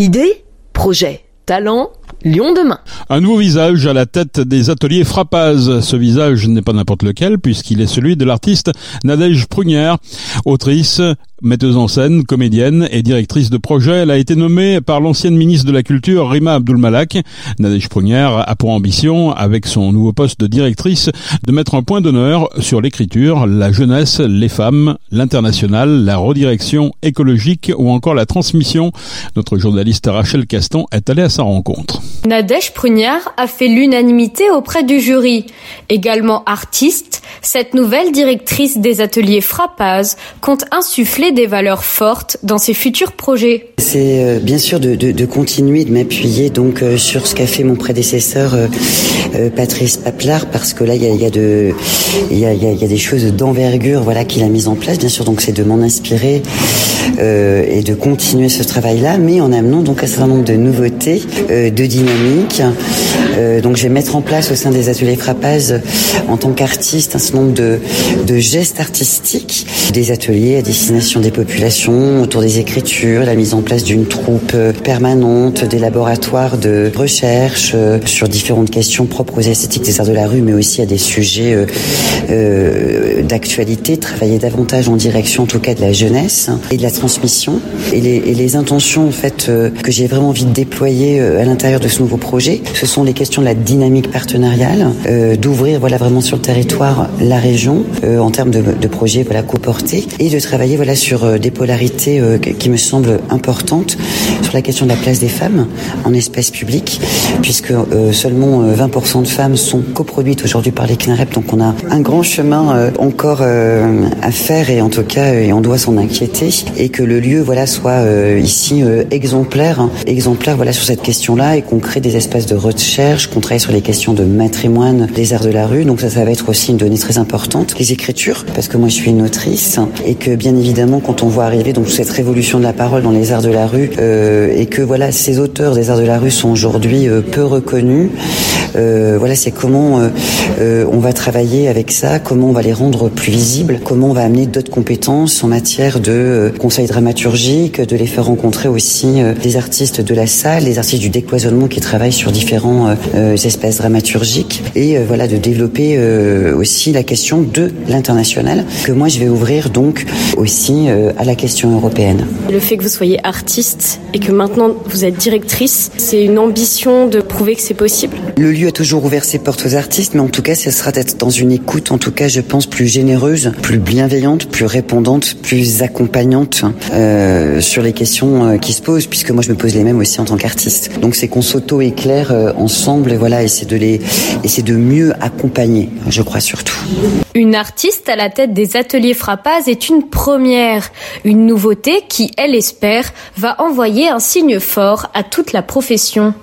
Idée, projet, talent, Lyon demain. Un nouveau visage à la tête des ateliers Frappaz. Ce visage n'est pas n'importe lequel puisqu'il est celui de l'artiste Nadège Prunière, autrice, metteuse en scène, comédienne et directrice de projet. Elle a été nommée par l'ancienne ministre de la Culture Rima Abdulmalak. Nadège Prunière a pour ambition, avec son nouveau poste de directrice, de mettre un point d'honneur sur l'écriture, la jeunesse, les femmes, l'international, la redirection écologique ou encore la transmission. Notre journaliste Rachel Caston est allée à sa rencontre. Nadège Prunière a fait l'unanimité auprès du jury. Également artiste, cette nouvelle directrice des ateliers Frappaz compte insuffler des valeurs fortes dans ses futurs projets. C'est euh, bien sûr de, continuer de m'appuyer donc euh, sur ce qu'a fait mon prédécesseur euh, Patrice Paplar parce que là il y a, des choses d'envergure voilà qu'il a mis en place bien sûr donc c'est de m'en inspirer et de continuer ce travail là mais en amenant donc un certain nombre de nouveautés de dynamique donc je vais mettre en place au sein des ateliers Frappaz en tant qu'artiste un certain nombre de, gestes artistiques des ateliers à destination des populations autour des écritures la mise en place d'une troupe permanente, des laboratoires de recherche sur différentes questions propres aux esthétiques des arts de la rue, mais aussi à des sujets euh, euh, d'actualité, travailler davantage en direction en tout cas de la jeunesse et de la transmission. Et les, et les intentions en fait euh, que j'ai vraiment envie de déployer euh, à l'intérieur de ce nouveau projet, ce sont les questions de la dynamique partenariale, euh, d'ouvrir voilà vraiment sur le territoire la région euh, en termes de, de projets voilà coportés et de travailler voilà sur des polarités qui me semblent importantes sur la question de la place des femmes en espace public, puisque euh, seulement 20% de femmes sont coproduites aujourd'hui par les CNREP, donc on a un grand chemin euh, encore euh, à faire et en tout cas et on doit s'en inquiéter et que le lieu voilà soit ici exemplaire, hein, exemplaire voilà sur cette question-là et qu'on crée des espaces de recherche, qu'on travaille sur les questions de matrimoine des arts de la rue, donc ça ça va être aussi une donnée très importante. Les écritures, parce que moi je suis une autrice et que bien évidemment quand on voit arriver donc cette révolution de la parole dans les arts de la rue euh, et que voilà ces auteurs des arts de la rue sont aujourd'hui euh, peu reconnus euh, voilà c'est comment euh, euh, on va travailler avec ça comment on va les rendre plus visibles comment on va amener d'autres compétences en matière de euh, conseil dramaturgique de les faire rencontrer aussi des artistes de la salle les artistes du décloisonnement qui travaillent sur différents espaces dramaturgiques et euh, voilà de développer euh, aussi la question de l'international que moi je vais ouvrir donc aussi euh, à la question européenne le fait que vous soyez artiste et que maintenant vous êtes directrice, c'est une ambition de prouver que c'est possible? Le lieu a toujours ouvert ses portes aux artistes, mais en tout cas, ce sera d'être dans une écoute, en tout cas, je pense, plus généreuse, plus bienveillante, plus répondante, plus accompagnante euh, sur les questions euh, qui se posent, puisque moi, je me pose les mêmes aussi en tant qu'artiste. Donc, c'est qu'on s'auto-éclaire euh, et voilà, c'est de les, c'est de mieux accompagner, je crois surtout. Une artiste à la tête des ateliers Frappaz est une première, une nouveauté qui, elle espère, va envoyer un signe fort à toute la profession.